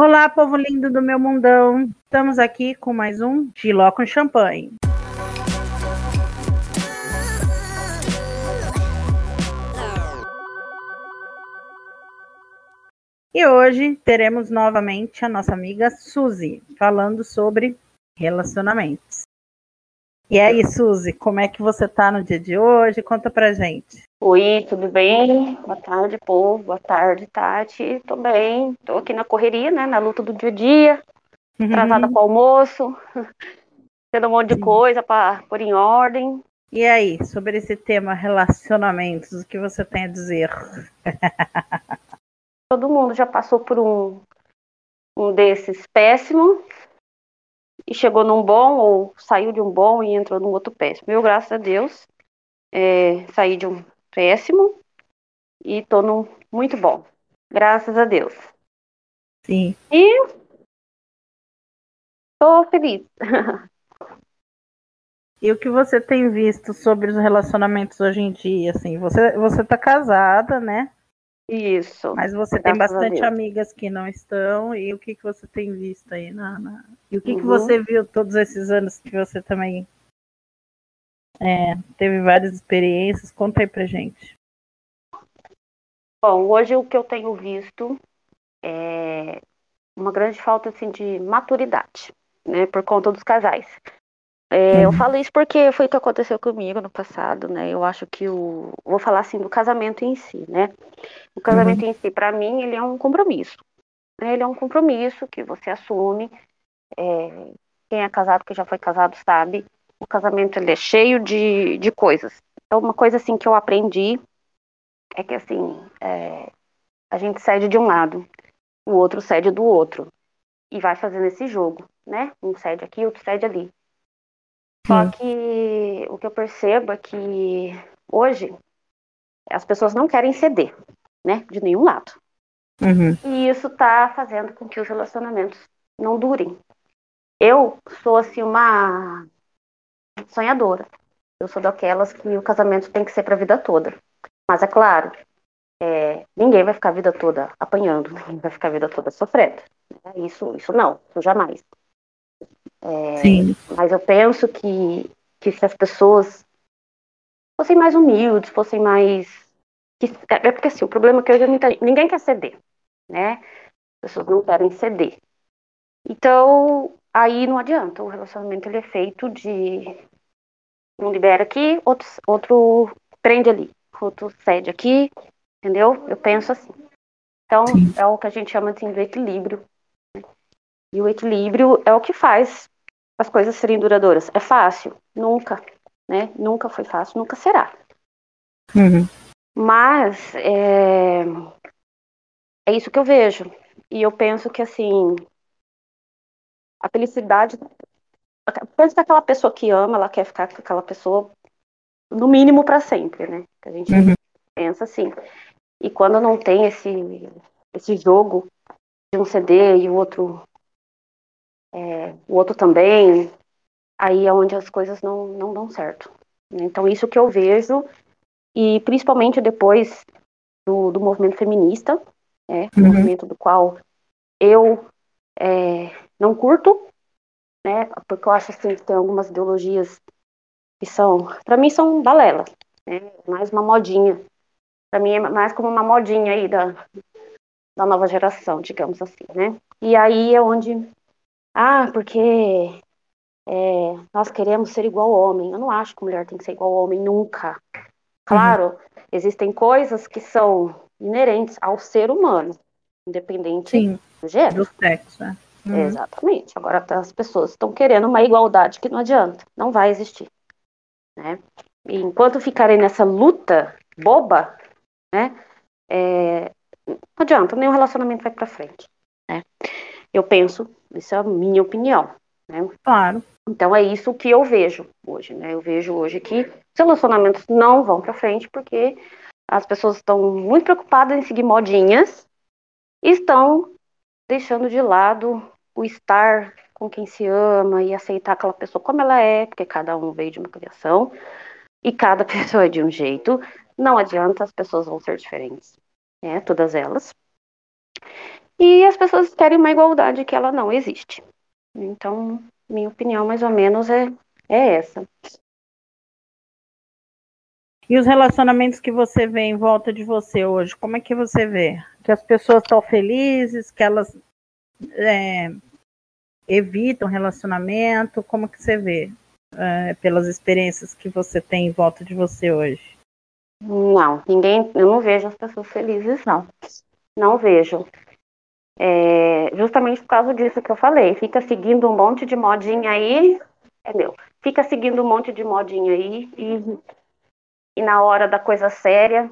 Olá, povo lindo do meu mundão. Estamos aqui com mais um Giló com champanhe. E hoje teremos novamente a nossa amiga Suzy falando sobre relacionamentos. E aí, Suzy, como é que você tá no dia de hoje? Conta pra gente. Oi, tudo bem? Boa tarde, povo. Boa tarde, Tati. Tô bem. Tô aqui na correria, né? Na luta do dia a dia. Atrasada uhum. com o almoço. Tendo um monte de coisa para pôr em ordem. E aí, sobre esse tema relacionamentos, o que você tem a dizer? Todo mundo já passou por um, um desses péssimo e chegou num bom, ou saiu de um bom e entrou num outro péssimo. Eu, graças a Deus, é, saí de um péssimo e tô num muito bom. Graças a Deus. Sim. E tô feliz. E o que você tem visto sobre os relacionamentos hoje em dia, assim, você você tá casada, né? Isso. Mas você tem bastante amigas que não estão, e o que, que você tem visto aí? Na, na... E o que, uhum. que você viu todos esses anos que você também é, teve várias experiências? Conta aí pra gente. Bom, hoje o que eu tenho visto é uma grande falta assim, de maturidade, né, por conta dos casais. É, uhum. Eu falo isso porque foi o que aconteceu comigo no passado, né? Eu acho que o. Vou falar assim do casamento em si, né? O casamento uhum. em si, para mim, ele é um compromisso. Né? Ele é um compromisso que você assume. É... Quem é casado, que já foi casado, sabe. O casamento ele é cheio de, de coisas. Então, uma coisa assim que eu aprendi é que assim é... a gente cede de um lado, o outro cede do outro e vai fazendo esse jogo, né? Um cede aqui, outro cede ali. Só hum. que o que eu percebo é que hoje as pessoas não querem ceder, né? De nenhum lado. Uhum. E isso tá fazendo com que os relacionamentos não durem. Eu sou, assim, uma sonhadora. Eu sou daquelas que o casamento tem que ser para a vida toda. Mas é claro, é, ninguém vai ficar a vida toda apanhando, ninguém vai ficar a vida toda sofrendo. Isso, isso não, isso jamais. É. Mas eu penso que, que se as pessoas fossem mais humildes, fossem mais. É, porque assim, o problema é que hoje ninguém quer ceder, né? As pessoas não querem ceder. Então, aí não adianta. O relacionamento ele é feito de um libera aqui, outro, outro prende ali, outro cede aqui, entendeu? Eu penso assim. Então, Sim. é o que a gente chama assim, de equilíbrio e o equilíbrio é o que faz as coisas serem duradouras. É fácil? Nunca, né? Nunca foi fácil, nunca será. Uhum. Mas é... é isso que eu vejo. E eu penso que, assim, a felicidade. Penso que aquela pessoa que ama, ela quer ficar com aquela pessoa no mínimo para sempre, né? Que a gente uhum. pensa assim. E quando não tem esse, esse jogo de um CD e o outro é, o outro também, aí é onde as coisas não, não dão certo. Então, isso que eu vejo, e principalmente depois do, do movimento feminista, né, uhum. movimento do qual eu é, não curto, né, porque eu acho assim, que tem algumas ideologias que são, para mim, são balela, né, mais uma modinha. Para mim é mais como uma modinha aí da, da nova geração, digamos assim, né? E aí é onde ah, porque é, nós queremos ser igual ao homem. Eu não acho que mulher tem que ser igual ao homem nunca. Claro, uhum. existem coisas que são inerentes ao ser humano, independente Sim, do gênero. Do sexo, né? Uhum. Exatamente. Agora as pessoas estão querendo uma igualdade que não adianta, não vai existir. Né? E enquanto ficarem nessa luta boba, né, é, não adianta, nenhum relacionamento vai para frente. Né? Eu penso, isso é a minha opinião. Né? Claro. Então é isso que eu vejo hoje, né? Eu vejo hoje que os relacionamentos não vão para frente porque as pessoas estão muito preocupadas em seguir modinhas e estão deixando de lado o estar com quem se ama e aceitar aquela pessoa como ela é, porque cada um veio de uma criação e cada pessoa é de um jeito. Não adianta, as pessoas vão ser diferentes, né? Todas elas. E as pessoas querem uma igualdade que ela não existe. Então, minha opinião, mais ou menos, é, é essa. E os relacionamentos que você vê em volta de você hoje, como é que você vê? Que as pessoas estão felizes, que elas é, evitam relacionamento? Como que você vê é, pelas experiências que você tem em volta de você hoje? Não, ninguém, eu não vejo as pessoas felizes, não. Não vejo. É, justamente por causa disso que eu falei. Fica seguindo um monte de modinha aí, é meu. Fica seguindo um monte de modinha aí e e na hora da coisa séria,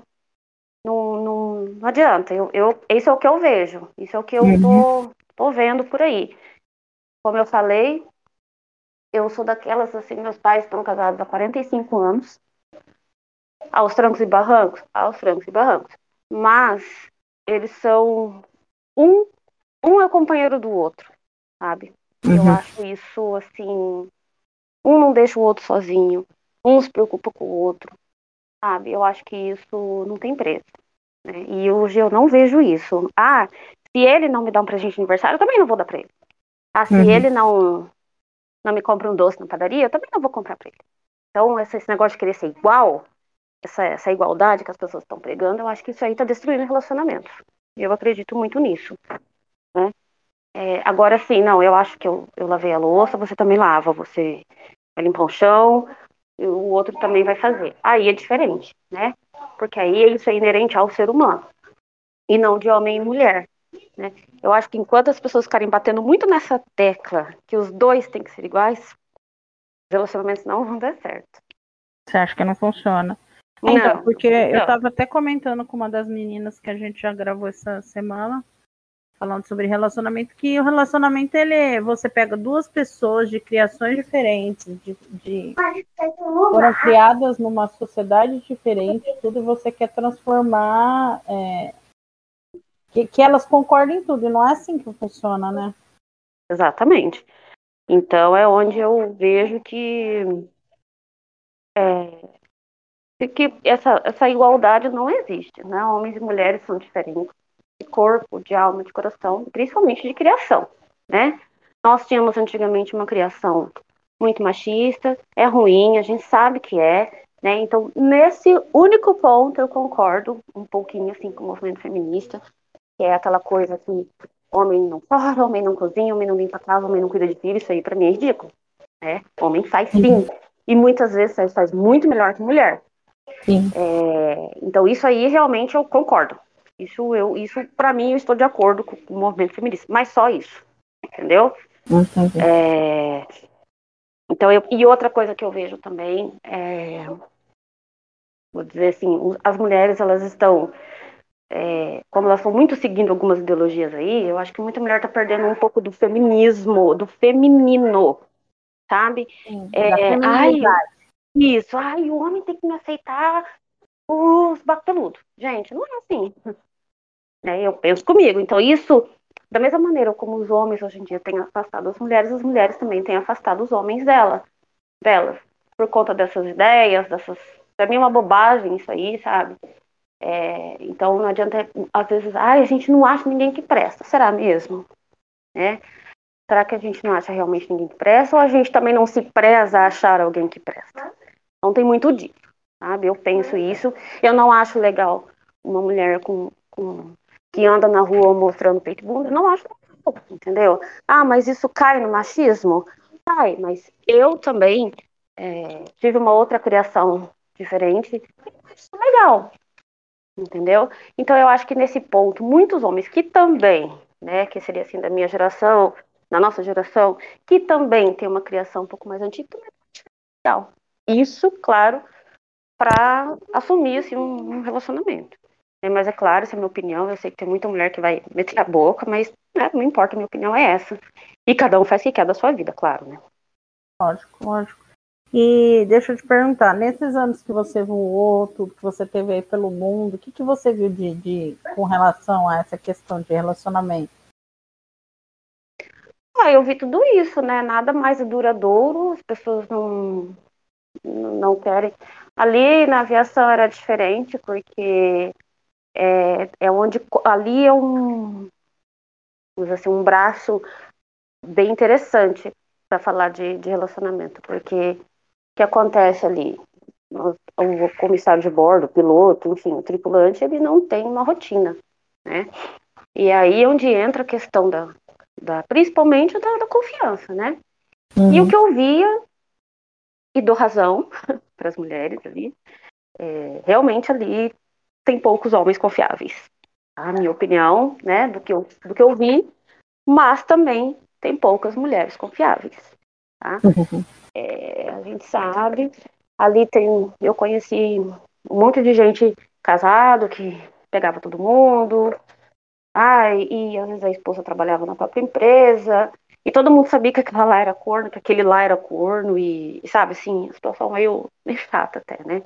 não, não, não adianta. Eu, eu, isso é o que eu vejo, isso é o que eu uhum. tô, tô vendo por aí. Como eu falei, eu sou daquelas, assim, meus pais estão casados há 45 anos, aos trancos e barrancos, aos trancos e barrancos. Mas eles são um, um é companheiro do outro, sabe? Uhum. Eu acho isso assim, um não deixa o outro sozinho, um se preocupa com o outro, sabe? Eu acho que isso não tem preço. Né? E hoje eu não vejo isso. Ah, se ele não me dá um presente de aniversário, eu também não vou dar para ele. Ah, se uhum. ele não não me compra um doce na padaria, eu também não vou comprar para ele. Então, esse, esse, negócio de querer ser igual, essa, essa igualdade que as pessoas estão pregando, eu acho que isso aí está destruindo relacionamentos. E eu acredito muito nisso. Né? É, agora sim, não, eu acho que eu, eu lavei a louça, você também lava, você vai limpar o chão, o outro também vai fazer. Aí é diferente, né? Porque aí isso é inerente ao ser humano e não de homem e mulher. Né? Eu acho que enquanto as pessoas ficarem batendo muito nessa tecla que os dois têm que ser iguais, os relacionamentos não vão dar certo. Você acha que não funciona? Não, então, porque não. eu estava até comentando com uma das meninas que a gente já gravou essa semana falando sobre relacionamento, que o relacionamento ele você pega duas pessoas de criações diferentes, de, de foram criadas numa sociedade diferente, tudo você quer transformar é, que, que elas concordem em tudo, e não é assim que funciona, né? Exatamente. Então é onde eu vejo que é, que essa, essa igualdade não existe, né? Homens e mulheres são diferentes de corpo, de alma, de coração, principalmente de criação, né? Nós tínhamos antigamente uma criação muito machista, é ruim, a gente sabe que é, né? Então, nesse único ponto eu concordo um pouquinho assim com o movimento feminista, que é aquela coisa que homem não fala, homem não cozinha, homem não limpa a casa, homem não cuida de filho, isso aí para mim é ridículo, né? Homem faz sim, e muitas vezes faz, muito melhor que mulher. É, então isso aí realmente eu concordo. Isso eu, isso para mim eu estou de acordo com o movimento feminista, mas só isso, entendeu? É, então eu, e outra coisa que eu vejo também é, vou dizer assim, as mulheres elas estão é, como elas estão muito seguindo algumas ideologias aí, eu acho que muita mulher está perdendo um pouco do feminismo, do feminino, sabe? Sim, é, ai, isso, ai, o homem tem que me aceitar os bateludos. Gente, não é assim. Né? Eu penso comigo. Então, isso, da mesma maneira como os homens hoje em dia têm afastado as mulheres, as mulheres também têm afastado os homens dela, delas. Por conta dessas ideias, dessas. Pra mim é uma bobagem isso aí, sabe? É, então não adianta, às vezes, ah, a gente não acha ninguém que presta. Será mesmo? Né? Será que a gente não acha realmente ninguém que presta ou a gente também não se preza a achar alguém que presta? Não tem muito disso, sabe? Eu penso isso. Eu não acho legal uma mulher com, com que anda na rua mostrando peito e bunda, não acho entendeu? Ah, mas isso cai no machismo? Cai, mas eu também é, tive uma outra criação diferente, isso é legal, entendeu? Então eu acho que nesse ponto, muitos homens que também, né, que seria assim da minha geração, da nossa geração, que também tem uma criação um pouco mais antiga, também é legal. Isso, claro, para assumir assim, um relacionamento. É, mas é claro, essa é a minha opinião. Eu sei que tem muita mulher que vai meter a boca, mas né, não importa, a minha opinião é essa. E cada um faz o que quer da sua vida, claro, né? Lógico, lógico. E deixa eu te perguntar, nesses anos que você voou, tudo que você teve aí pelo mundo, o que, que você viu de, de com relação a essa questão de relacionamento? Ah, eu vi tudo isso, né? Nada mais duradouro, as pessoas não, não querem. Ali na aviação era diferente, porque é, é onde ali é um assim, um braço bem interessante para falar de, de relacionamento, porque o que acontece ali? O comissário de bordo, o piloto, enfim, o tripulante, ele não tem uma rotina, né? E aí é onde entra a questão da, da principalmente da, da confiança, né? Uhum. E o que eu via, e dou razão para as mulheres ali, é, realmente ali tem poucos homens confiáveis. A minha opinião, né, do que eu, do que eu vi, mas também tem poucas mulheres confiáveis. Tá? Uhum. É, a gente sabe, ali tem, eu conheci um monte de gente casado que pegava todo mundo, ai, e às vezes a esposa trabalhava na própria empresa, e todo mundo sabia que aquela lá era corno, que aquele lá era corno, e, sabe, assim, a situação meio, meio chata até, né?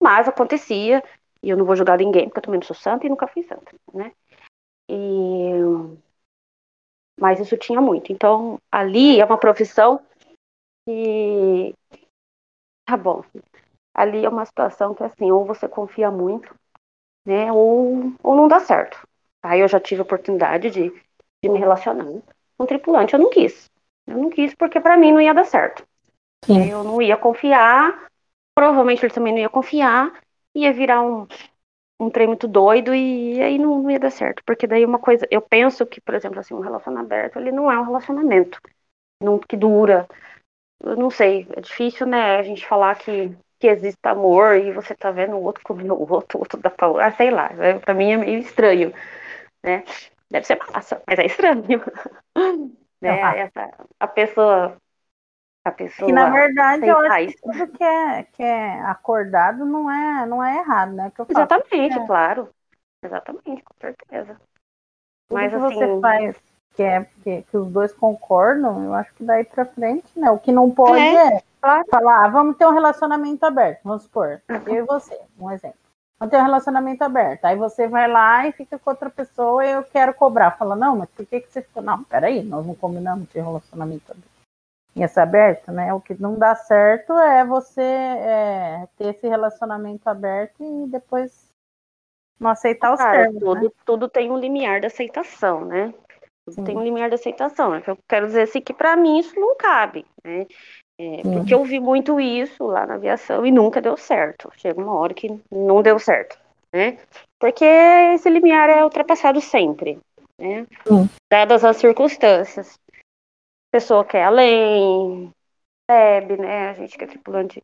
Mas acontecia, e eu não vou julgar ninguém, porque eu também não sou santa e nunca fui santa, né? E... Mas isso tinha muito. Então, ali é uma profissão que. Tá bom. Ali é uma situação que, assim, ou você confia muito, né? Ou, ou não dá certo. Aí eu já tive a oportunidade de, de me relacionar com um tripulante. Eu não quis. Eu não quis porque para mim não ia dar certo. Sim. Eu não ia confiar. Provavelmente ele também não ia confiar. Ia virar um, um trem muito doido e aí não, ia dar certo. Porque daí uma coisa, eu penso que, por exemplo, assim, um relacionamento aberto, ele não é um relacionamento não, que dura. Eu não sei, é difícil, né, a gente falar que, que existe amor e você tá vendo o outro comer o outro, o outro dá pra... Ah, sei lá, é, pra mim é meio estranho, né. Deve ser massa, mas é estranho. né, essa, a pessoa a pessoa. Que na verdade eu acho que tudo que é, que é acordado não é, não é errado, né? Que Exatamente, é. claro. Exatamente, com certeza. Tudo Mas que assim... você faz que é que, que, os dois concordam, eu acho que daí pra frente, né? O que não pode é, é claro. falar, ah, vamos ter um relacionamento aberto, vamos supor, eu e você, um exemplo. Vamos ter um relacionamento aberto. Aí você vai lá e fica com outra pessoa e eu quero cobrar. Fala, não, mas por que, que você ficou? Não, peraí, nós não combinamos de relacionamento aberto ia ser aberto, né? O que não dá certo é você é, ter esse relacionamento aberto e depois não aceitar os Cara, termos. Tudo, né? tudo tem um limiar de aceitação, né? Tudo tem um limiar de aceitação. É que eu quero dizer assim que para mim isso não cabe, né? É, porque eu vi muito isso lá na aviação e nunca deu certo. Chega uma hora que não deu certo, né? Porque esse limiar é ultrapassado sempre, né? Dadas as circunstâncias pessoa quer além, bebe, né? A gente que é tripulante,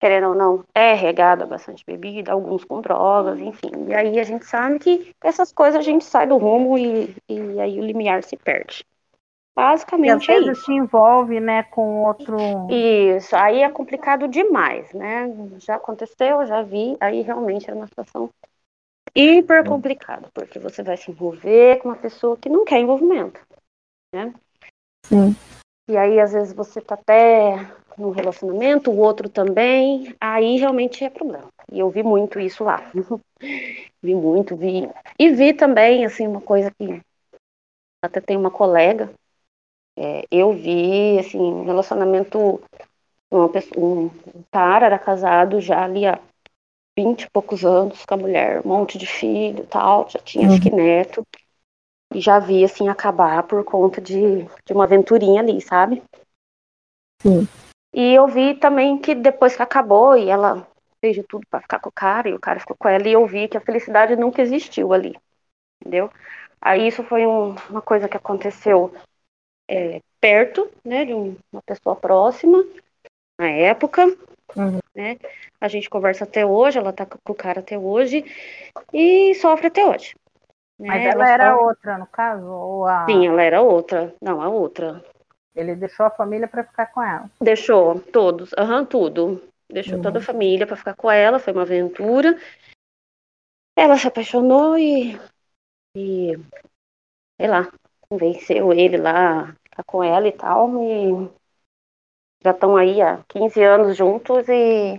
querendo ou não, é regada bastante bebida, alguns com drogas, enfim. E aí a gente sabe que essas coisas a gente sai do rumo e, e aí o limiar se perde. Basicamente e às é vezes isso. se envolve, né, com outro. Isso, aí é complicado demais, né? Já aconteceu, já vi, aí realmente é uma situação hiper complicada, porque você vai se envolver com uma pessoa que não quer envolvimento, né? Sim. E aí, às vezes, você tá até num relacionamento, o outro também, aí realmente é problema. E eu vi muito isso lá. vi muito, vi. E vi também, assim, uma coisa que até tem uma colega, é, eu vi, assim, um relacionamento, uma pessoa, um cara era casado já ali há 20 e poucos anos com a mulher, um monte de filho tal, já tinha uhum. acho que neto já vi, assim, acabar por conta de, de uma aventurinha ali, sabe? Sim. E eu vi também que depois que acabou e ela fez de tudo para ficar com o cara e o cara ficou com ela, e eu vi que a felicidade nunca existiu ali, entendeu? Aí isso foi um, uma coisa que aconteceu é, perto, né, de um, uma pessoa próxima, na época, uhum. né? A gente conversa até hoje, ela tá com o cara até hoje e sofre até hoje. Mas ela, ela era só... outra, no caso? Ou a... Sim, ela era outra. Não, a outra. Ele deixou a família para ficar com ela? Deixou, todos. Aham, uhum, tudo. Deixou uhum. toda a família para ficar com ela, foi uma aventura. Ela se apaixonou e. e sei lá, convenceu ele lá, ficar com ela e tal. E já estão aí há 15 anos juntos e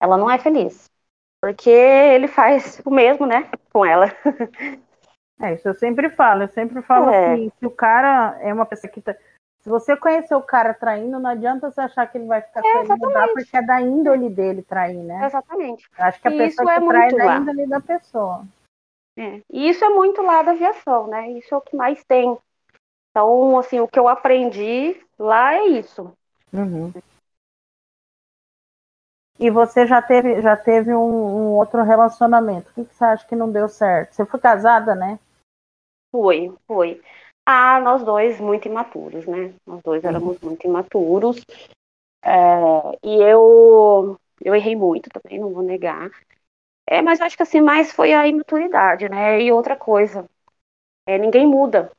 ela não é feliz. Porque ele faz o mesmo, né, com ela. É, isso eu sempre falo, eu sempre falo é. assim, se o cara é uma pessoa que tá. Se você conhecer o cara traindo, não adianta você achar que ele vai ficar é, com mudar, porque é da índole dele trair, né? Exatamente. Eu acho que a e pessoa que é trai é da índole da pessoa. É. E isso é muito lá da aviação, né? Isso é o que mais tem. Então, assim, o que eu aprendi lá é isso. Uhum. E você já teve, já teve um, um outro relacionamento. O que, que, você acha que não deu certo? Você foi casada, né? Foi, foi. Ah, nós dois muito imaturos, né? Nós dois uhum. éramos muito imaturos. É, e eu, eu errei muito também, não vou negar. É, mas acho que assim, mais foi a imaturidade, né? E outra coisa, é, ninguém muda,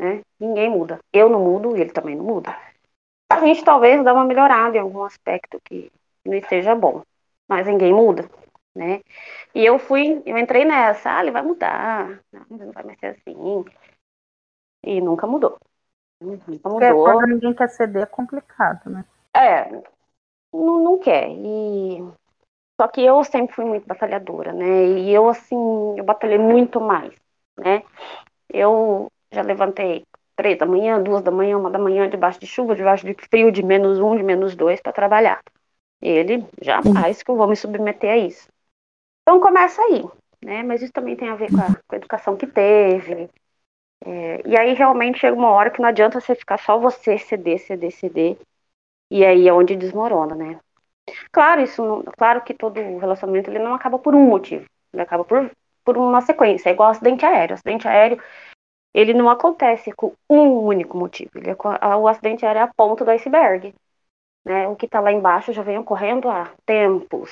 né? Ninguém muda. Eu não mudo, ele também não muda. A gente talvez dá uma melhorada em algum aspecto que não esteja bom, mas ninguém muda, né? E eu fui, eu entrei nessa, ah, ele vai mudar, não vai mais ser assim. E nunca mudou. Nunca mudou. Porque quando ninguém quer ceder é complicado, né? É, não, não quer. E só que eu sempre fui muito batalhadora, né? E eu, assim, eu batalhei muito mais, né? Eu já levantei três da manhã, duas da manhã, uma da manhã, debaixo de chuva, debaixo de frio, de menos um, de menos dois, para trabalhar. Ele jamais que eu vou me submeter a isso. Então começa aí, né? Mas isso também tem a ver com a, com a educação que teve. É, e aí realmente chega uma hora que não adianta você ficar só você ceder, ceder, ceder. E aí é onde desmorona, né? Claro, isso não, claro que todo relacionamento ele não acaba por um motivo, ele acaba por, por uma sequência, é igual acidente aéreo. Acidente aéreo ele não acontece com um único motivo. Ele, o acidente aéreo é a ponta do iceberg. Né? O que está lá embaixo já vem ocorrendo há tempos.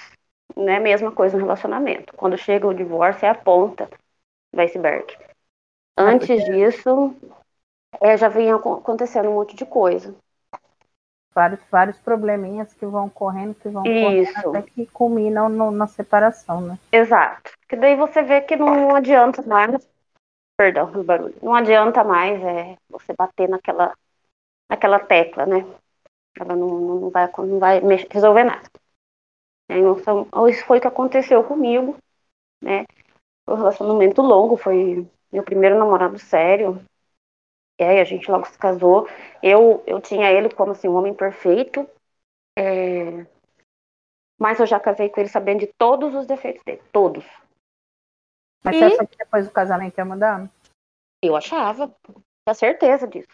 Né? Mesma coisa no relacionamento. Quando chega o divórcio é a ponta do iceberg. Antes disso, é, já vem acontecendo um monte de coisa vários, vários probleminhas que vão correndo, que vão Isso. correndo até que culminam no, na separação, né? Exato. Que daí você vê que não adianta mais. Perdão barulho. Não adianta mais é, você bater naquela, naquela tecla, né? Ela não, não vai, não vai resolver nada. Então, isso foi o que aconteceu comigo, né? Foi um relacionamento longo, foi meu primeiro namorado sério, é, a gente logo se casou. Eu, eu tinha ele como assim, um homem perfeito. É... Mas eu já casei com ele sabendo de todos os defeitos dele. Todos. Mas e... você achou que depois do casamento ia mudar? Eu achava. Tinha certeza disso.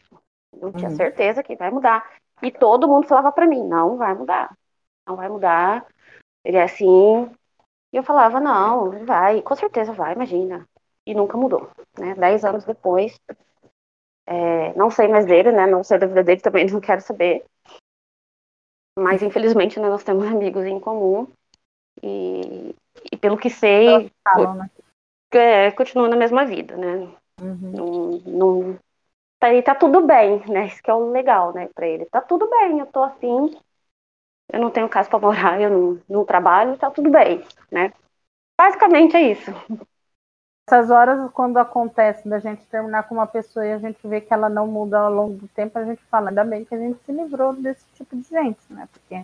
Eu tinha uhum. certeza que vai mudar. E todo mundo falava para mim, não vai mudar. Não vai mudar. Ele é assim. E eu falava, não, vai. Com certeza vai, imagina. E nunca mudou. Né? Dez anos depois, é, não sei mais dele, né? Não sei da vida dele também, não quero saber. Mas infelizmente né, nós temos amigos em comum. E, e pelo que sei, falam, né? é, continua na mesma vida, né? Uhum. Não, não, tá, tá tudo bem, né? Isso que é o legal, né, pra ele. Tá tudo bem, eu tô assim, eu não tenho casa para morar, eu não, não trabalho, tá tudo bem, né? Basicamente é isso. Essas horas, quando acontece da gente terminar com uma pessoa e a gente vê que ela não muda ao longo do tempo, a gente fala, ainda bem que a gente se livrou desse tipo de gente, né? Porque.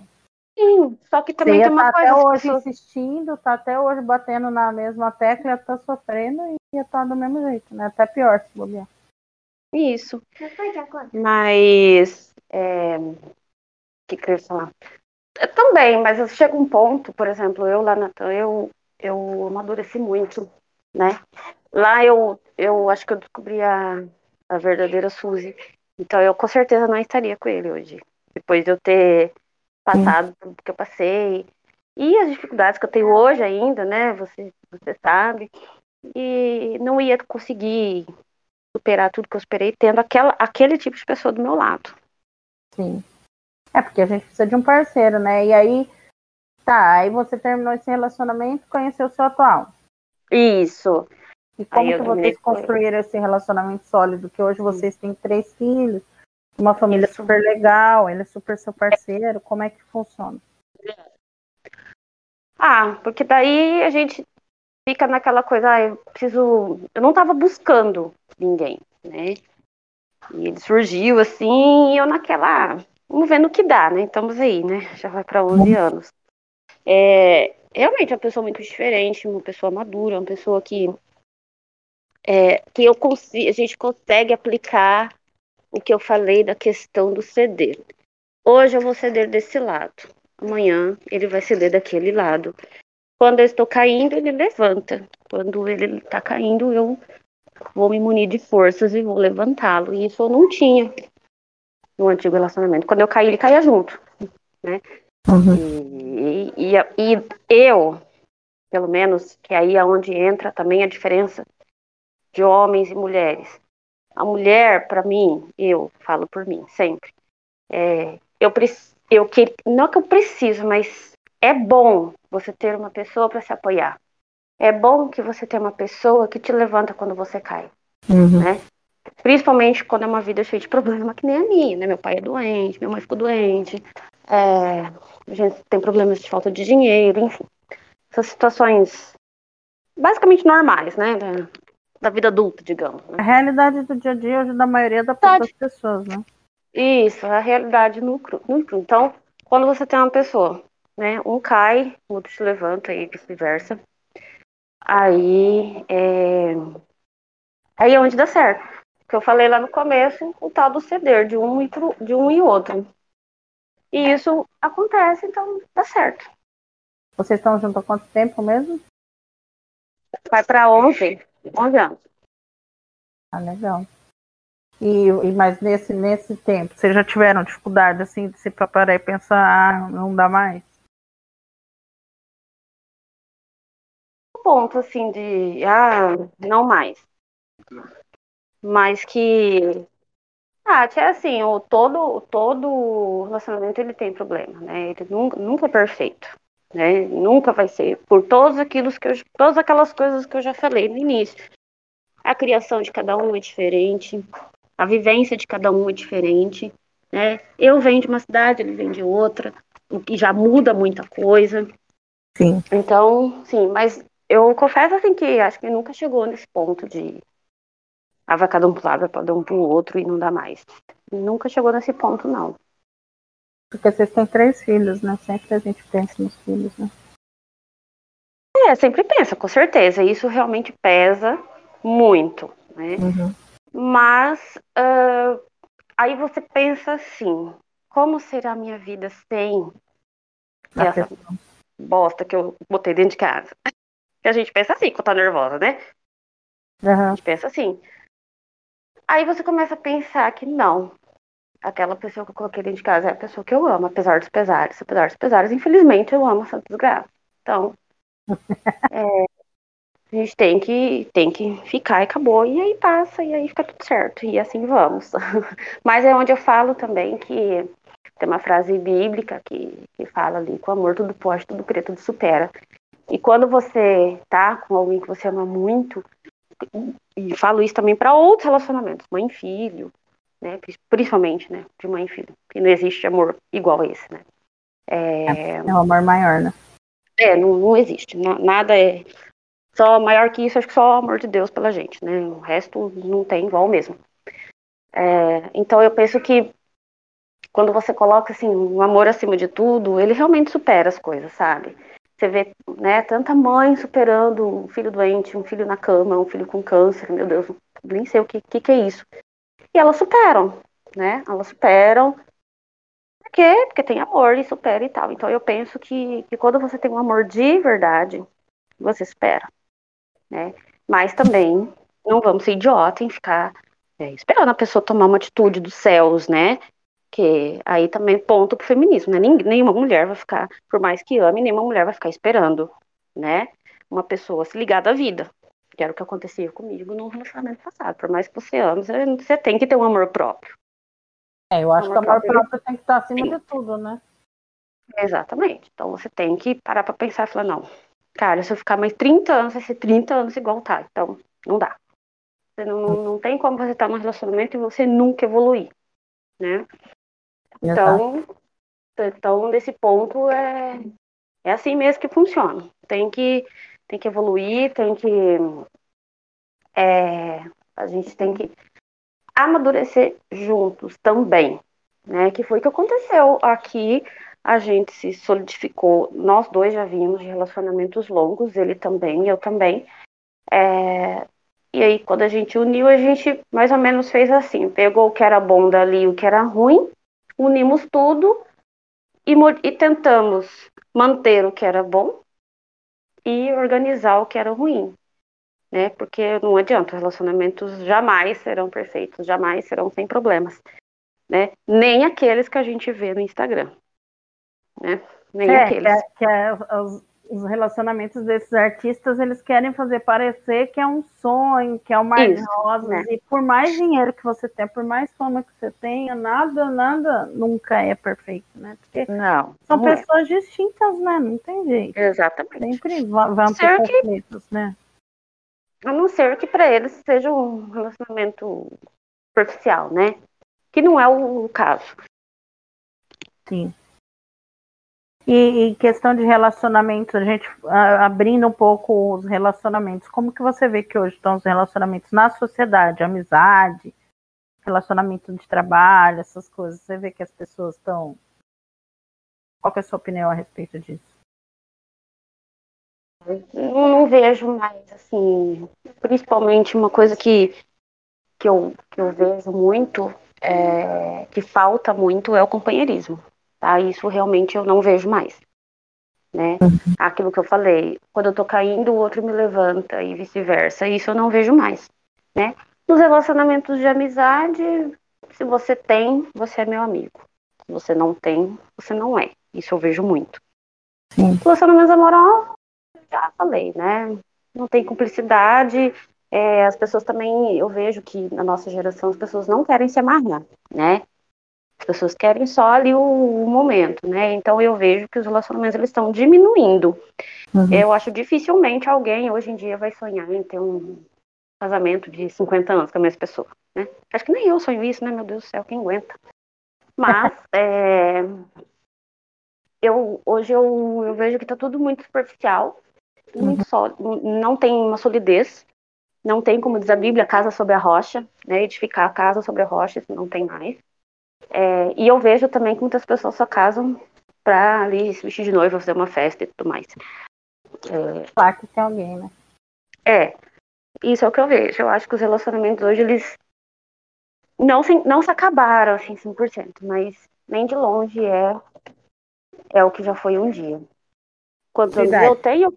Sim, só que também tem uma tá coisa. até hoje pessoas... insistindo, tá até hoje batendo na mesma tecla, tá sofrendo e tá do mesmo jeito, né? Até pior se bobear. Isso. Mas. É... O que, que eu ia falar? Também, mas chega um ponto, por exemplo, eu lá na eu, eu amadureci muito né? Lá eu, eu acho que eu descobri a, a verdadeira Suzy. Então eu com certeza não estaria com ele hoje. Depois de eu ter passado tudo que eu passei. E as dificuldades que eu tenho hoje ainda, né? Você, você sabe. E não ia conseguir superar tudo que eu esperei tendo aquela, aquele tipo de pessoa do meu lado. Sim. É porque a gente precisa de um parceiro, né? E aí, tá, aí você terminou esse relacionamento, conheceu o seu atual. Isso. E como que vocês construíram esse relacionamento sólido? Que hoje vocês têm três filhos, uma família Isso. super legal, ele é super seu parceiro. Como é que funciona? Ah, porque daí a gente fica naquela coisa, ah, eu preciso. Eu não estava buscando ninguém, né? E ele surgiu assim, e eu naquela. Ah, vamos ver no que dá, né? Estamos aí, né? Já vai para 11 anos. É, realmente é uma pessoa muito diferente, uma pessoa madura, uma pessoa que é, que eu consigo, a gente consegue aplicar o que eu falei da questão do ceder. Hoje eu vou ceder desse lado, amanhã ele vai ceder daquele lado. Quando eu estou caindo, ele levanta. quando ele está caindo, eu vou me munir de forças e vou levantá-lo. E isso eu não tinha no antigo relacionamento. Quando eu caí, ele caía junto, né? Uhum. E, e, e, eu, pelo menos, que aí é onde entra também a diferença de homens e mulheres. A mulher, para mim, eu falo por mim sempre, é, eu, eu que, não é que eu preciso, mas é bom você ter uma pessoa para se apoiar. É bom que você tenha uma pessoa que te levanta quando você cai, uhum. né? Principalmente quando é uma vida cheia de problema, que nem a minha, né? Meu pai é doente, minha mãe ficou doente, é, a gente tem problemas de falta de dinheiro, enfim. Essas situações basicamente normais, né? Da, da vida adulta, digamos. Né? A realidade do dia a dia da maioria das pessoas, né? Isso, a realidade no cru, no cru. Então, quando você tem uma pessoa, né? Um cai, o outro se levanta e vice-versa. Aí é... aí é onde dá certo. Que eu falei lá no começo, o tal do ceder de um e pro, de um e outro. E isso acontece, então dá certo. Vocês estão juntos há quanto tempo mesmo? Vai para 11, 11 anos. Ah, legal. E, e mas nesse nesse tempo, vocês já tiveram dificuldade assim de se preparar e pensar, ah, não dá mais? Ponto assim de, ah, não mais. Mas que ah, é assim, o todo todo relacionamento ele tem problema, né? Ele nunca, nunca é perfeito, né? Nunca vai ser por todos aquilo que eu, todas aquelas coisas que eu já falei no início. A criação de cada um é diferente, a vivência de cada um é diferente, né? Eu venho de uma cidade, ele vem de outra, o que já muda muita coisa. Sim. Então, sim, mas eu confesso assim que acho que nunca chegou nesse ponto de a vai cada um lado, para um pro outro e não dá mais. Nunca chegou nesse ponto, não. Porque vocês têm três filhos, né? Sempre a gente pensa nos filhos, né? É, sempre pensa, com certeza. Isso realmente pesa muito, né? Uhum. Mas uh, aí você pensa assim: como será a minha vida sem a essa pessoa. bosta que eu botei dentro de casa? Que a gente pensa assim quando tá nervosa, né? Uhum. A gente pensa assim. Aí você começa a pensar que não. Aquela pessoa que eu coloquei dentro de casa é a pessoa que eu amo, apesar dos pesares. Apesar dos pesares, infelizmente, eu amo essa desgraça. Então, é, a gente tem que, tem que ficar e acabou, e aí passa, e aí fica tudo certo, e assim vamos. Mas é onde eu falo também que tem uma frase bíblica que, que fala ali, com amor tudo pode, tudo crê, tudo supera. E quando você tá com alguém que você ama muito, e falo isso também para outros relacionamentos, mãe e filho, né, principalmente, né, de mãe e filho, que não existe amor igual a esse, né. É, é um amor maior, né? É, não, não existe, nada é só maior que isso, acho que só o amor de Deus pela gente, né? O resto não tem igual mesmo. É, então eu penso que quando você coloca assim um amor acima de tudo, ele realmente supera as coisas, sabe? Você vê, né, tanta mãe superando um filho doente, um filho na cama, um filho com câncer, meu Deus, nem sei o que, que, que é isso. E elas superam, né? Elas superam. Por quê? Porque tem amor e supera e tal. Então eu penso que, que quando você tem um amor de verdade, você espera né? Mas também não vamos ser idiota em ficar é, esperando a pessoa tomar uma atitude dos céus, né? Que aí também ponto pro feminismo, né? nenhuma mulher vai ficar, por mais que ame, nenhuma mulher vai ficar esperando, né? Uma pessoa se ligar da vida. Que era o que acontecia comigo no relacionamento passado. Por mais que você ame, você tem que ter um amor próprio. É, eu acho que o amor próprio, próprio tem que estar acima Sim. de tudo, né? Exatamente. Então você tem que parar pra pensar e falar, não, Cara, se eu ficar mais 30 anos, vai ser 30 anos igual tá. Então, não dá. Você não, não, tem como você estar num relacionamento e você nunca evoluir, né? Então, então desse ponto é, é assim mesmo que funciona. Tem que, tem que evoluir, tem que. É, a gente tem que amadurecer juntos também, né? Que foi o que aconteceu aqui a gente se solidificou. Nós dois já vimos relacionamentos longos, ele também, eu também. É, e aí, quando a gente uniu, a gente mais ou menos fez assim: pegou o que era bom dali, o que era ruim, unimos tudo e, e tentamos manter o que era bom e organizar o que era ruim. né? Porque não adianta, relacionamentos jamais serão perfeitos, jamais serão sem problemas, né? Nem aqueles que a gente vê no Instagram, né? Nem é, aqueles. Que é, que é os, os, relacionamentos desses artistas, eles querem fazer parecer que é um sonho, que é de rosas, né? e por mais dinheiro que você tenha, por mais fama que você tenha, nada, nada nunca é perfeito, né? Porque não, são não é. pessoas é. distintas, né? Não tem jeito. Exatamente. Sempre vão ter conflitos, que... né? A não ser que para eles seja um relacionamento superficial, né? Que não é o, caso. Sim. E, e, questão de relacionamento, a gente abrindo um pouco os relacionamentos, como que você vê que hoje estão os relacionamentos na sociedade, amizade, relacionamento de trabalho, essas coisas? Você vê que as pessoas estão. Qual é a sua opinião a respeito disso? Não, não, vejo mais, assim, principalmente uma coisa que, que, eu, que eu vejo muito, é, que falta muito, é o companheirismo. Tá? Isso realmente eu não vejo mais. Né? Uhum. Aquilo que eu falei, quando eu tô caindo, o outro me levanta e vice-versa. Isso eu não vejo mais. Né? Nos relacionamentos de amizade, se você tem, você é meu amigo. Se você não tem, você não é. Isso eu vejo muito. Sim. Relacionamentos amorosos, já falei, né? Não tem cumplicidade. É, as pessoas também, eu vejo que na nossa geração as pessoas não querem se amarrar, né? As pessoas querem só ali o, o momento, né? Então eu vejo que os relacionamentos eles estão diminuindo. Uhum. Eu acho dificilmente alguém hoje em dia vai sonhar em ter um casamento de 50 anos com a mesma pessoa, né? Acho que nem eu sonho isso, né? Meu Deus do céu, quem aguenta? Mas é, eu hoje eu, eu vejo que está tudo muito superficial muito sólido, não tem uma solidez, não tem, como diz a Bíblia, casa sobre a rocha, né? Edificar a casa sobre a rocha, isso não tem mais. É, e eu vejo também que muitas pessoas só casam para ali se vestir de noiva, fazer uma festa e tudo mais. É, claro que tem alguém, né? É, isso é o que eu vejo. Eu acho que os relacionamentos hoje, eles não se, não se acabaram, assim, 100%, mas nem de longe é, é o que já foi um dia. Quantos anos eu tenho?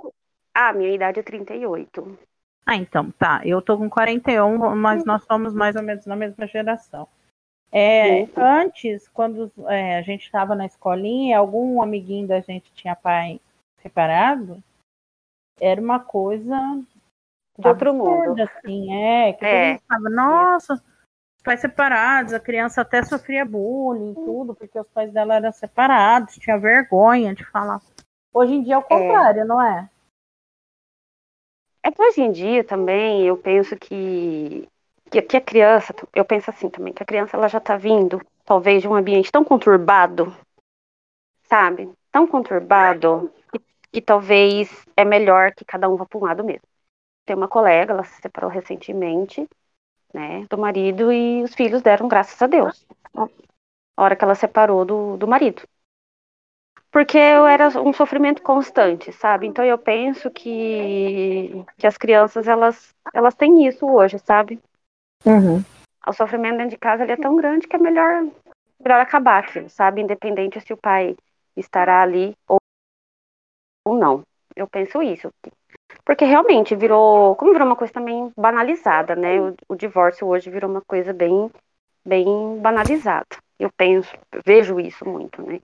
Ah, minha idade é 38. Ah, então, tá. Eu tô com 41, mas nós somos mais ou menos na mesma geração. É, antes, quando é, a gente estava na escolinha, algum amiguinho da gente tinha pai separado, era uma coisa de outro mundo. Assim, é, que é. Nossa, pais separados, a criança até sofria bullying e tudo, porque os pais dela eram separados, tinha vergonha de falar. Hoje em dia é o é. contrário, é. não é? É que hoje em dia também eu penso que, que, que a criança, eu penso assim também, que a criança ela já está vindo, talvez, de um ambiente tão conturbado, sabe? Tão conturbado, que, que talvez é melhor que cada um vá para um lado mesmo. Tem uma colega, ela se separou recentemente, né, do marido e os filhos deram graças a Deus. A hora que ela separou do, do marido porque eu era um sofrimento constante, sabe? Então eu penso que, que as crianças elas elas têm isso hoje, sabe? Uhum. O sofrimento dentro de casa ele é tão grande que é melhor melhor acabar aquilo, sabe? Independente se o pai estará ali ou, ou não. Eu penso isso. Porque realmente virou, como virou uma coisa também banalizada, né? O, o divórcio hoje virou uma coisa bem bem banalizada. Eu penso, vejo isso muito, né?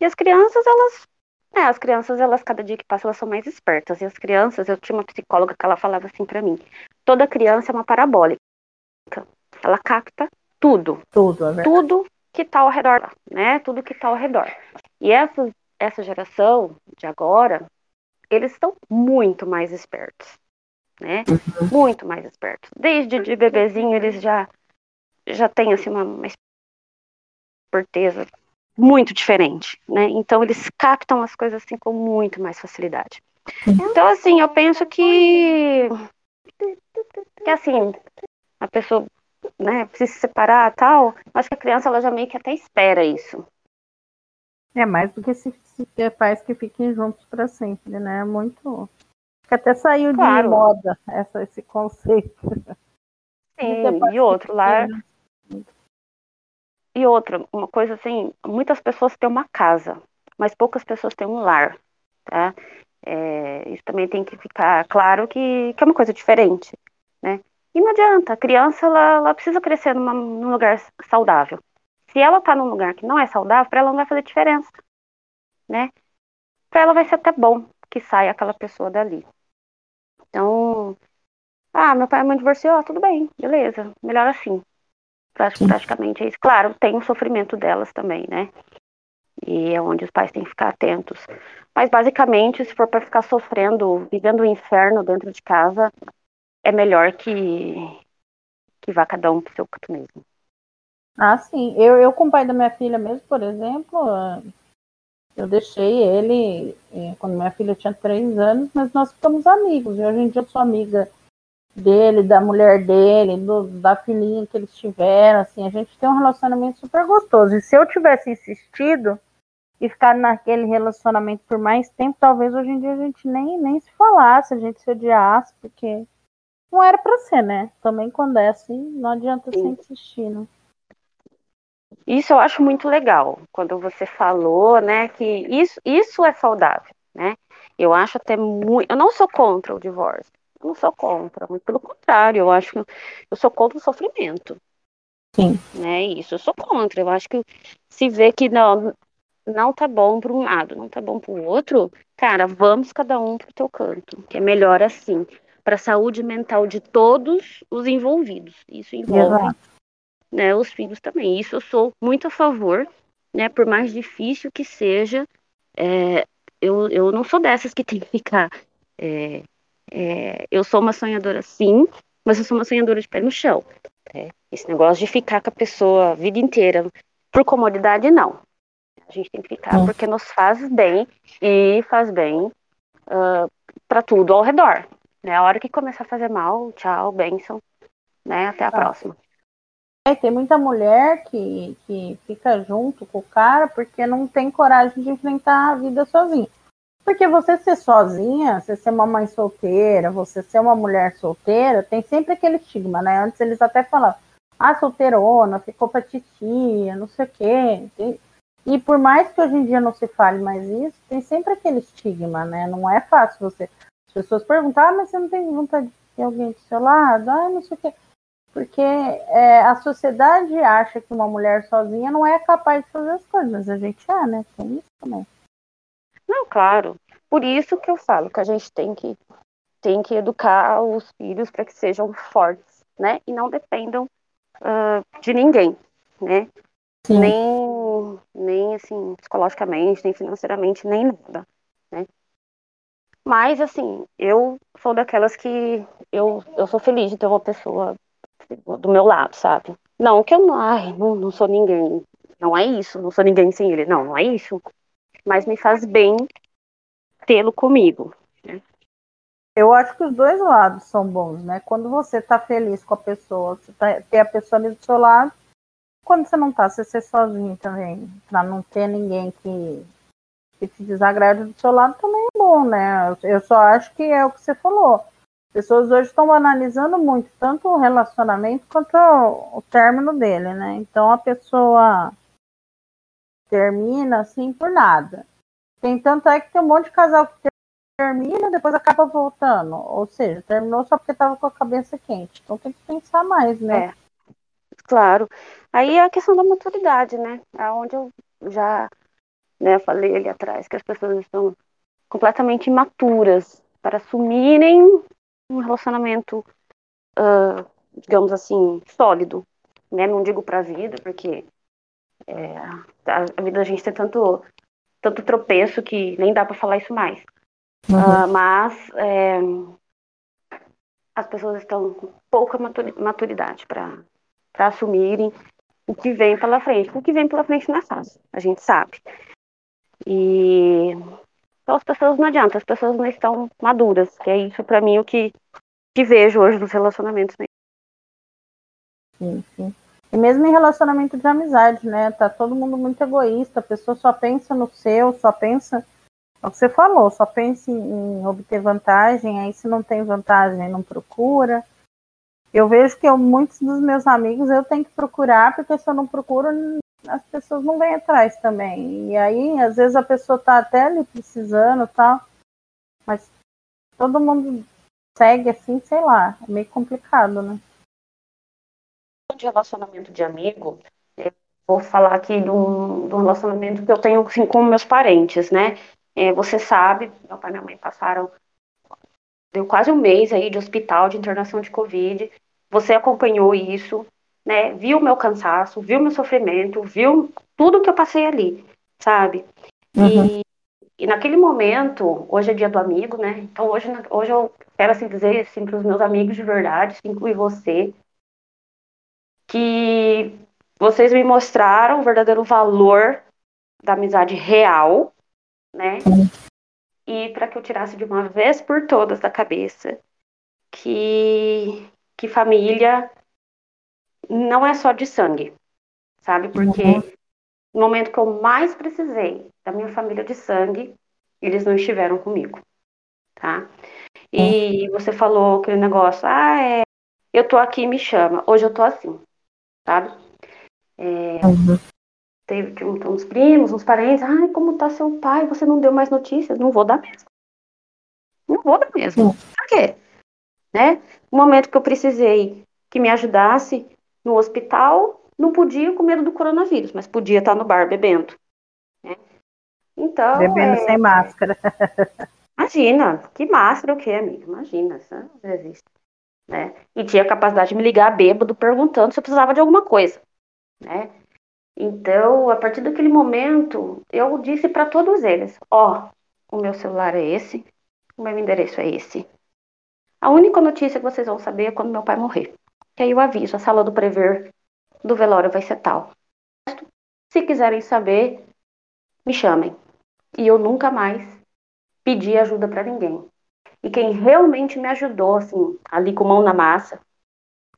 E as crianças, elas. É, as crianças, elas, cada dia que passa, elas são mais espertas. E as crianças, eu tinha uma psicóloga que ela falava assim para mim: toda criança é uma parabólica. Ela capta tudo. Tudo, é Tudo que tá ao redor, né? Tudo que tá ao redor. E essa, essa geração de agora, eles estão muito mais espertos, né? Uhum. Muito mais espertos. Desde de bebezinho, eles já já têm assim uma, uma esperteza muito diferente, né? Então eles captam as coisas assim com muito mais facilidade. Então assim, eu penso que que assim, a pessoa, né, precisa se separar, tal, acho que a criança ela já meio que até espera isso. É mais do que se, se ter pais que fiquem juntos para sempre, né? É muito que até saiu claro. de moda essa, esse conceito. Sim, e outro lá e outra, uma coisa assim, muitas pessoas têm uma casa, mas poucas pessoas têm um lar, tá? É, isso também tem que ficar claro que, que é uma coisa diferente, né? E não adianta, a criança ela, ela precisa crescer numa, num lugar saudável. Se ela está num lugar que não é saudável, para ela não vai fazer diferença, né? Para ela vai ser até bom que saia aquela pessoa dali. Então, ah, meu pai e mãe divorciou, tudo bem, beleza, melhor assim. Praticamente é isso. Claro, tem o sofrimento delas também, né? E é onde os pais têm que ficar atentos. Mas basicamente, se for para ficar sofrendo, vivendo o um inferno dentro de casa, é melhor que que vá cada um pro seu canto mesmo. Ah, sim. Eu, eu com o pai da minha filha mesmo, por exemplo, eu deixei ele eh, quando minha filha tinha três anos, mas nós ficamos amigos. E hoje em dia eu sou amiga dele, da mulher dele, do, da filhinha que eles tiveram, assim, a gente tem um relacionamento super gostoso. E se eu tivesse insistido e ficar naquele relacionamento por mais tempo, talvez hoje em dia a gente nem, nem se falasse, a gente se odiasse, porque não era para ser, né? Também quando é assim, não adianta Sim. se insistir, né? Isso eu acho muito legal, quando você falou, né, que isso, isso é saudável, né? Eu acho até muito. Eu não sou contra o divórcio. Eu não sou contra, muito pelo contrário, eu acho que eu sou contra o sofrimento. Sim. Né, isso, eu sou contra. Eu acho que se vê que não, não tá bom para um lado, não tá bom para o outro, cara, vamos cada um pro teu canto, que é melhor assim, para a saúde mental de todos os envolvidos. Isso envolve né, os filhos também. Isso eu sou muito a favor, né, por mais difícil que seja, é, eu, eu não sou dessas que tem que ficar. É, é, eu sou uma sonhadora sim, mas eu sou uma sonhadora de pé no chão. Né? Esse negócio de ficar com a pessoa a vida inteira por comodidade, não. A gente tem que ficar porque nos faz bem e faz bem uh, para tudo ao redor. Né? A hora que começar a fazer mal, tchau, benção, né? Até a tá. próxima. É, tem muita mulher que, que fica junto com o cara porque não tem coragem de enfrentar a vida sozinha. Porque você ser sozinha, você ser uma mãe solteira, você ser uma mulher solteira, tem sempre aquele estigma, né? Antes eles até falavam, ah, solteirona, ficou pra titia, não sei o quê. E por mais que hoje em dia não se fale mais isso, tem sempre aquele estigma, né? Não é fácil você. As pessoas perguntam, ah, mas você não tem vontade de ter alguém do seu lado? Ah, não sei o quê porque é, a sociedade acha que uma mulher sozinha não é capaz de fazer as coisas, mas a gente é, né? Tem isso também. Não, claro. Por isso que eu falo que a gente tem que, tem que educar os filhos para que sejam fortes, né? E não dependam uh, de ninguém, né? Sim. Nem, nem assim, psicologicamente, nem financeiramente, nem nada, né? Mas, assim, eu sou daquelas que eu, eu sou feliz de ter uma pessoa do meu lado, sabe? Não que eu não, ai, não, não sou ninguém. Não é isso, não sou ninguém sem ele. Não, não é isso. Mas me faz bem tê-lo comigo. Né? Eu acho que os dois lados são bons, né? Quando você tá feliz com a pessoa, você tá, ter a pessoa ali do seu lado. Quando você não tá, você ser sozinho também, pra não ter ninguém que, que te desagrade do seu lado também é bom, né? Eu só acho que é o que você falou pessoas hoje estão analisando muito, tanto o relacionamento quanto o, término dele, né? Então a pessoa termina assim por nada. Tem tanto é que tem um monte de casal que termina depois acaba voltando. Ou seja, terminou só porque estava com a cabeça quente. Então tem que pensar mais, né? É, claro. Aí é a questão da maturidade, né? É onde eu já né, falei ali atrás que as pessoas estão completamente imaturas para assumirem um relacionamento, uh, digamos assim, sólido. Né? Não digo para a vida, porque é, a, vida da gente tem tanto, tanto tropeço que nem dá para falar isso mais. Uhum. Uh, mas é, as pessoas estão com pouca maturidade para assumirem o que vem pela frente. O que vem pela frente não é fácil, a gente sabe. E então as pessoas não adianta, as pessoas não estão maduras, que é isso para mim o que, que vejo hoje nos relacionamentos. Sim, sim. E mesmo em relacionamento de amizade, né? Tá todo mundo muito egoísta, a pessoa só pensa no seu, só pensa. É o que você falou, só pensa em, obter vantagem, aí se não tem vantagem, não procura. Eu vejo que eu, muitos dos meus amigos eu tenho que procurar, porque se eu não procuro, as pessoas não vêm atrás também. E aí, às vezes, a pessoa tá até ali precisando tal. Mas todo mundo segue assim, sei lá, é meio complicado, né? De relacionamento de amigo, vou falar aqui de um, relacionamento que eu tenho assim, com meus parentes, né? É, você sabe, meu pai e minha mãe passaram deu quase um mês aí de hospital de internação de Covid. Você acompanhou isso, né? Viu meu cansaço, viu meu sofrimento, viu tudo que eu passei ali, sabe? Uhum. E, e, naquele momento, hoje é dia do amigo, né? Então hoje, hoje eu quero assim dizer assim para os meus amigos de verdade, inclui você, que vocês me mostraram o verdadeiro valor da amizade real, né? E para que eu tirasse de uma vez por todas da cabeça que, que família não é só de sangue, sabe? Porque uhum. no momento que eu mais precisei da minha família de sangue, eles não estiveram comigo, tá? E uhum. você falou aquele negócio, ah, é, eu tô aqui, me chama. Hoje eu tô assim, sabe? É, uhum teve uns primos, uns parentes, ai, como tá seu pai? Você não deu mais notícias? Não vou dar mesmo. Não vou dar mesmo. Pra quê? Né? No momento que eu precisei que me ajudasse no hospital, não podia com medo do coronavírus, mas podia estar no bar bebendo. Né? Então. Bebendo é... sem máscara. Imagina, que máscara o que, amiga? Imagina, isso não existe. Né? E tinha a capacidade de me ligar bêbado perguntando se eu precisava de alguma coisa. Né? Então, a partir daquele momento, eu disse para todos eles: ó, oh, o meu celular é esse, o meu endereço é esse. A única notícia que vocês vão saber é quando meu pai morrer. Que aí eu aviso: a sala do prever do velório vai ser tal. Se quiserem saber, me chamem. E eu nunca mais pedi ajuda para ninguém. E quem realmente me ajudou, assim, ali com mão na massa,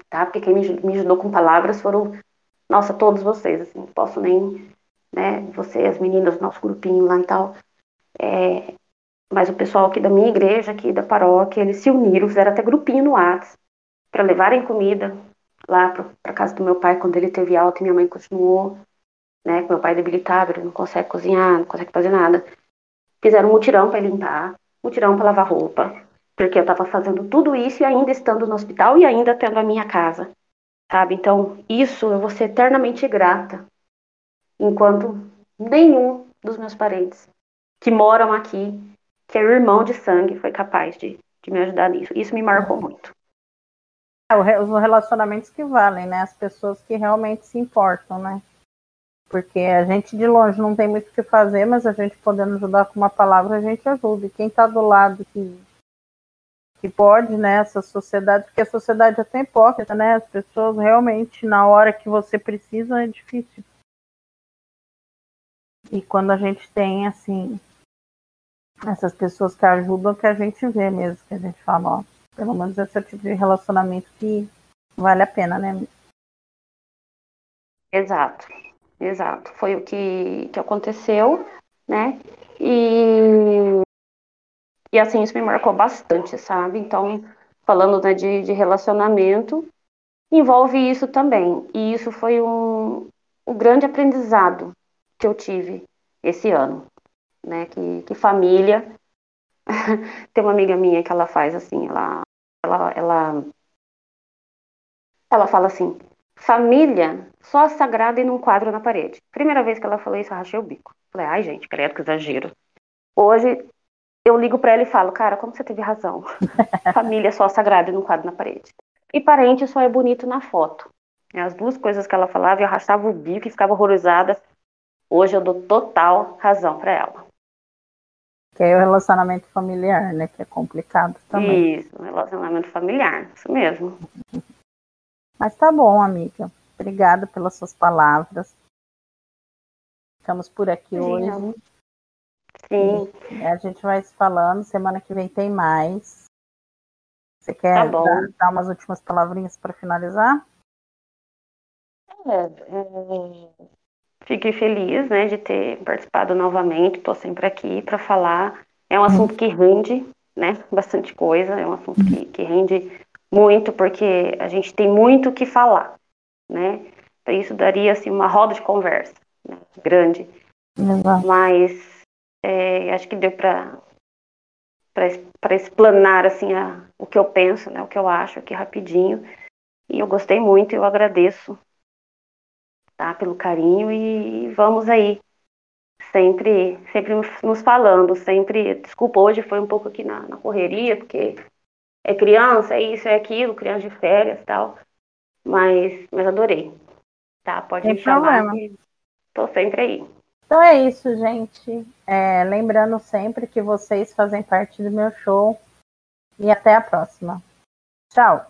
tá? Porque quem me ajudou com palavras foram nossa, todos vocês, assim, posso nem, né, você, as meninas, nosso grupinho lá e tal, é, mas o pessoal aqui da minha igreja, aqui da paróquia, eles se uniram, fizeram até grupinho no WhatsApp, para levarem comida lá para casa do meu pai quando ele teve alta e minha mãe continuou, né, com meu pai debilitado, ele não consegue cozinhar, não consegue fazer nada. Fizeram um mutirão para limpar, mutirão para lavar roupa, porque eu estava fazendo tudo isso e ainda estando no hospital e ainda tendo a minha casa sabe? Então, isso eu vou ser eternamente grata, enquanto nenhum dos meus parentes que moram aqui, que é irmão de sangue, foi capaz de, de me ajudar nisso. Isso me marcou muito. É, os relacionamentos que valem, né? As pessoas que realmente se importam, né? Porque a gente de longe não tem muito o que fazer, mas a gente podendo ajudar com uma palavra, a gente ajuda. E quem está do lado que que pode, né, essa sociedade, porque a sociedade é até hipócrita, né, as pessoas realmente, na hora que você precisa, é difícil. E quando a gente tem, assim, essas pessoas que ajudam, que a gente vê mesmo, que a gente fala, ó, pelo menos esse é o tipo de relacionamento que vale a pena, né? Exato, exato. Foi o que, que aconteceu, né? E e assim, isso me marcou bastante, sabe? Então, falando né, de, de relacionamento, envolve isso também. E isso foi um, um grande aprendizado que eu tive esse ano. Né? Que, que família. Tem uma amiga minha que ela faz assim, ela, ela, ela, ela fala assim, família só sagrada e num quadro na parede. Primeira vez que ela falou isso, eu rachei o bico. Falei, ai gente, credo que exagero. Hoje eu ligo para ela e falo, cara, como você teve razão. Família é só sagrada no quadro na parede. E parente só é bonito na foto. As duas coisas que ela falava, eu arrastava o bico e ficava horrorizada. Hoje eu dou total razão para ela. Que é o relacionamento familiar, né? Que é complicado também. Isso, relacionamento familiar, isso mesmo. Mas tá bom, amiga. Obrigada pelas suas palavras. Ficamos por aqui Sim, hoje. Sim. A gente vai se falando, semana que vem tem mais. Você quer tá dar, dar, umas últimas palavrinhas para finalizar? É, é, fiquei feliz né, de ter participado novamente, estou sempre aqui para falar. É um assunto que rende né, bastante coisa, é um assunto que, que rende muito, porque a gente tem muito o que falar. Né? Então, isso daria assim, uma roda de conversa né, grande. Mas é, acho que deu para para explanar assim a, o que eu penso, né, o que eu acho aqui rapidinho. E eu gostei muito, eu agradeço tá, pelo carinho e vamos aí sempre sempre nos falando, sempre, desculpa, hoje foi um pouco aqui na, na correria, porque é criança, é isso, é aquilo, criança de férias tal, mas, mas adorei, tá, pode Sem me chamar, tô sempre aí. Então é isso, gente. É, lembrando sempre que vocês fazem parte do meu show. E até a próxima. Tchau.